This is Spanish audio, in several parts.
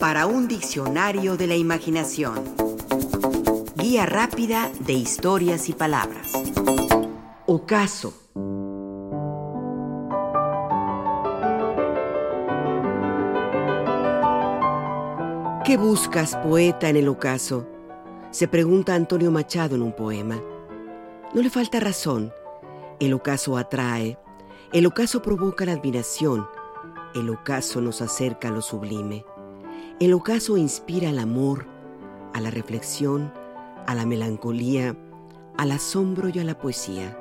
para un diccionario de la imaginación. Guía rápida de historias y palabras. Ocaso. ¿Qué buscas, poeta, en el ocaso? Se pregunta Antonio Machado en un poema. No le falta razón. El ocaso atrae, el ocaso provoca la admiración, el ocaso nos acerca a lo sublime. El ocaso inspira al amor, a la reflexión, a la melancolía, al asombro y a la poesía.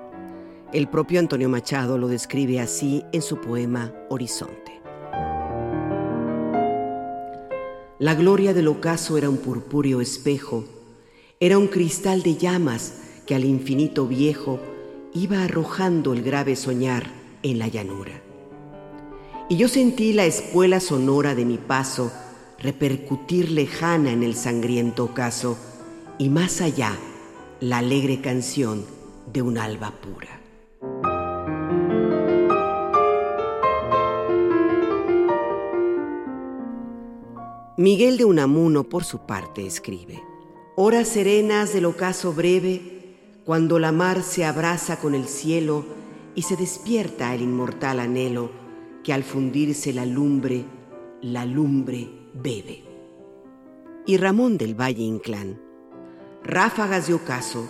El propio Antonio Machado lo describe así en su poema Horizonte. La gloria del ocaso era un purpúreo espejo, era un cristal de llamas que al infinito viejo iba arrojando el grave soñar en la llanura. Y yo sentí la espuela sonora de mi paso repercutir lejana en el sangriento ocaso y más allá la alegre canción de un alba pura. Miguel de Unamuno, por su parte, escribe, Horas serenas del ocaso breve, cuando la mar se abraza con el cielo y se despierta el inmortal anhelo que al fundirse la lumbre, la lumbre bebe. Y Ramón del Valle Inclán. Ráfagas de ocaso,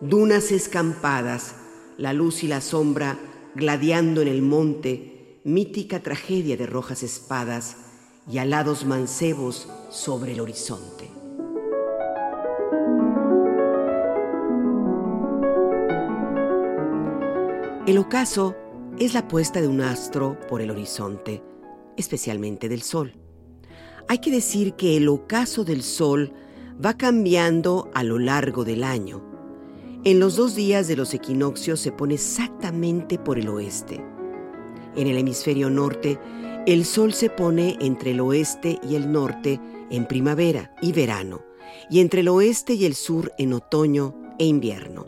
dunas escampadas, la luz y la sombra gladiando en el monte, mítica tragedia de rojas espadas y alados mancebos sobre el horizonte. El ocaso es la puesta de un astro por el horizonte, especialmente del sol. Hay que decir que el ocaso del Sol va cambiando a lo largo del año. En los dos días de los equinoccios se pone exactamente por el oeste. En el hemisferio norte, el Sol se pone entre el oeste y el norte en primavera y verano, y entre el oeste y el sur en otoño e invierno.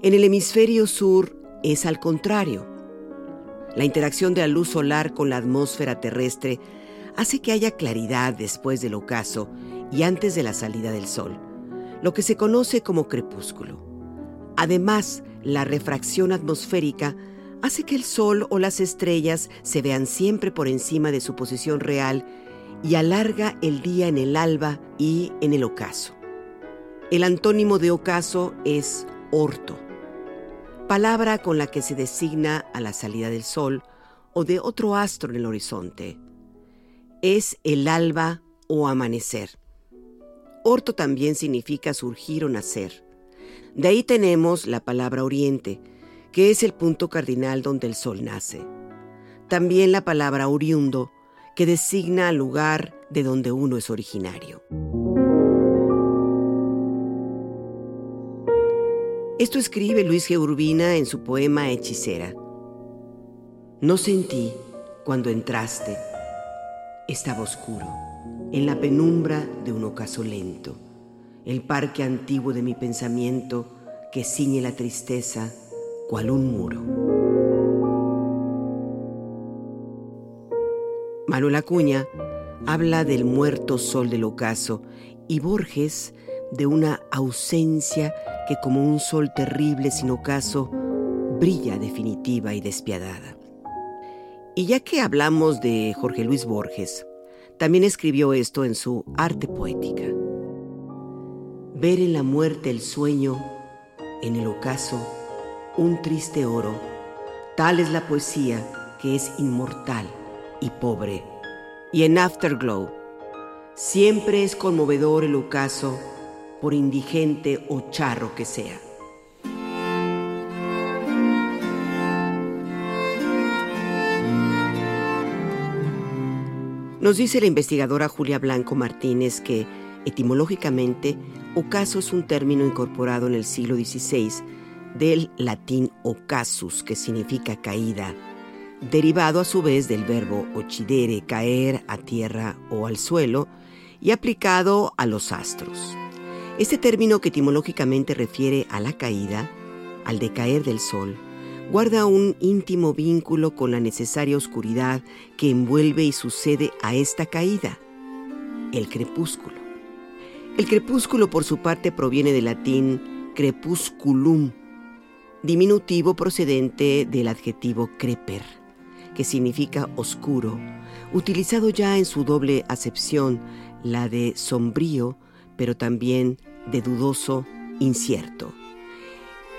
En el hemisferio sur es al contrario. La interacción de la luz solar con la atmósfera terrestre hace que haya claridad después del ocaso y antes de la salida del sol, lo que se conoce como crepúsculo. Además, la refracción atmosférica hace que el sol o las estrellas se vean siempre por encima de su posición real y alarga el día en el alba y en el ocaso. El antónimo de ocaso es orto, palabra con la que se designa a la salida del sol o de otro astro en el horizonte es el alba o amanecer. Orto también significa surgir o nacer. De ahí tenemos la palabra oriente, que es el punto cardinal donde el sol nace. También la palabra oriundo, que designa al lugar de donde uno es originario. Esto escribe Luis G. Urbina en su poema Hechicera. No sentí cuando entraste estaba oscuro, en la penumbra de un ocaso lento, el parque antiguo de mi pensamiento que ciñe la tristeza cual un muro. Manuel Acuña habla del muerto sol del ocaso y Borges de una ausencia que como un sol terrible sin ocaso brilla definitiva y despiadada. Y ya que hablamos de Jorge Luis Borges, también escribió esto en su Arte Poética. Ver en la muerte el sueño, en el ocaso, un triste oro, tal es la poesía que es inmortal y pobre. Y en Afterglow, siempre es conmovedor el ocaso, por indigente o charro que sea. Nos dice la investigadora Julia Blanco Martínez que, etimológicamente, ocaso es un término incorporado en el siglo XVI del latín ocasus, que significa caída, derivado a su vez del verbo occidere, caer a tierra o al suelo, y aplicado a los astros. Este término que etimológicamente refiere a la caída, al decaer del sol, guarda un íntimo vínculo con la necesaria oscuridad que envuelve y sucede a esta caída. el crepúsculo. El crepúsculo por su parte proviene del latín crepusculum, diminutivo procedente del adjetivo creper, que significa oscuro, utilizado ya en su doble acepción, la de sombrío, pero también de dudoso, incierto.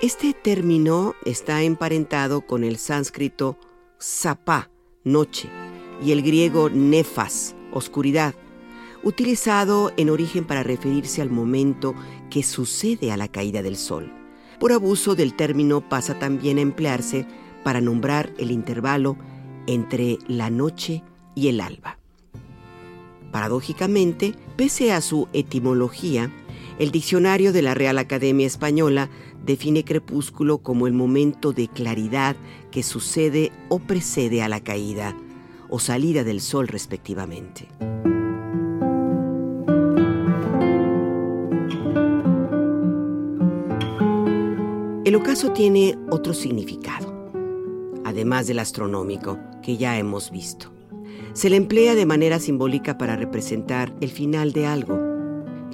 Este término está emparentado con el sánscrito sapa, noche, y el griego nefas, oscuridad, utilizado en origen para referirse al momento que sucede a la caída del sol. Por abuso del término pasa también a emplearse para nombrar el intervalo entre la noche y el alba. Paradójicamente, pese a su etimología, el diccionario de la Real Academia Española define crepúsculo como el momento de claridad que sucede o precede a la caída o salida del sol respectivamente. El ocaso tiene otro significado, además del astronómico que ya hemos visto. Se le emplea de manera simbólica para representar el final de algo,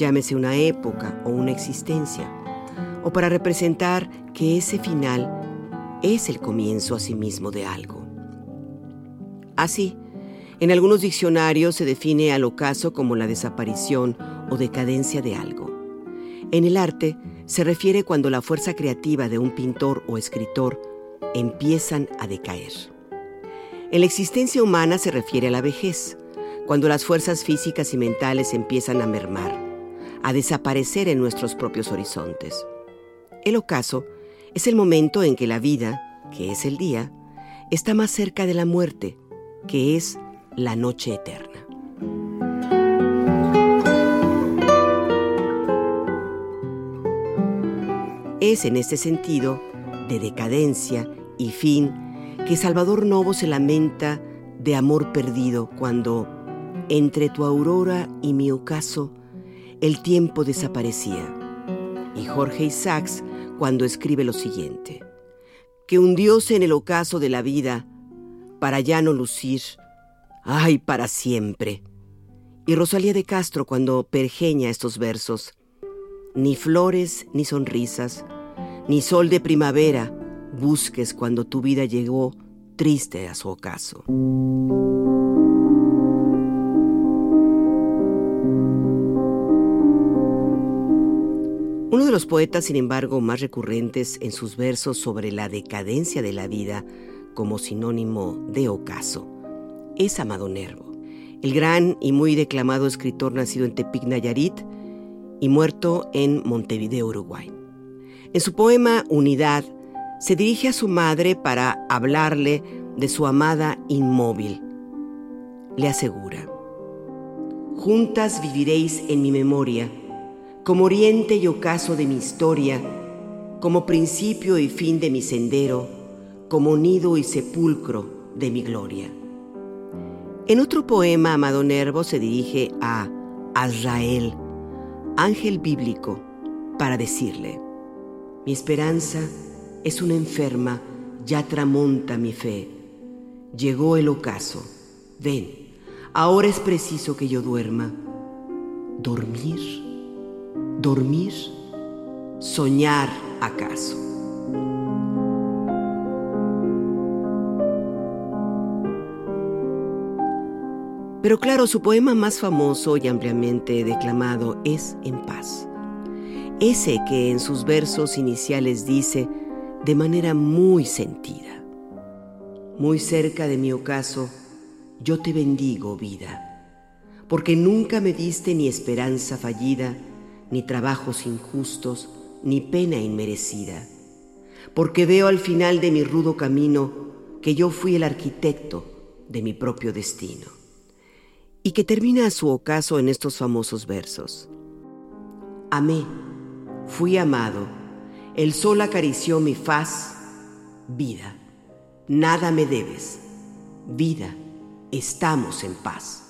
llámese una época o una existencia, o para representar que ese final es el comienzo asimismo de algo. Así, en algunos diccionarios se define al ocaso como la desaparición o decadencia de algo. En el arte se refiere cuando la fuerza creativa de un pintor o escritor empiezan a decaer. En la existencia humana se refiere a la vejez, cuando las fuerzas físicas y mentales empiezan a mermar, a desaparecer en nuestros propios horizontes. El ocaso es el momento en que la vida, que es el día, está más cerca de la muerte, que es la noche eterna. Es en este sentido de decadencia y fin que Salvador Novo se lamenta de amor perdido cuando, entre tu aurora y mi ocaso, el tiempo desaparecía. Y Jorge Isaacs cuando escribe lo siguiente, que hundióse en el ocaso de la vida para ya no lucir, ay, para siempre. Y Rosalía de Castro cuando pergeña estos versos, ni flores ni sonrisas, ni sol de primavera busques cuando tu vida llegó triste a su ocaso. De los poetas, sin embargo, más recurrentes en sus versos sobre la decadencia de la vida como sinónimo de ocaso es Amado Nervo, el gran y muy declamado escritor nacido en Tepic, Nayarit, y muerto en Montevideo, Uruguay. En su poema Unidad, se dirige a su madre para hablarle de su amada inmóvil. Le asegura, Juntas viviréis en mi memoria, como oriente y ocaso de mi historia, como principio y fin de mi sendero, como nido y sepulcro de mi gloria. En otro poema, Amado Nervo se dirige a Azrael, ángel bíblico, para decirle, mi esperanza es una enferma, ya tramonta mi fe. Llegó el ocaso. Ven, ahora es preciso que yo duerma. ¿Dormir? ¿Dormir? ¿Soñar acaso? Pero claro, su poema más famoso y ampliamente declamado es En paz ese que en sus versos iniciales dice de manera muy sentida, muy cerca de mi ocaso, yo te bendigo vida, porque nunca me diste ni esperanza fallida, ni trabajos injustos, ni pena inmerecida, porque veo al final de mi rudo camino que yo fui el arquitecto de mi propio destino, y que termina su ocaso en estos famosos versos. Amé Fui amado, el sol acarició mi faz, vida, nada me debes, vida, estamos en paz.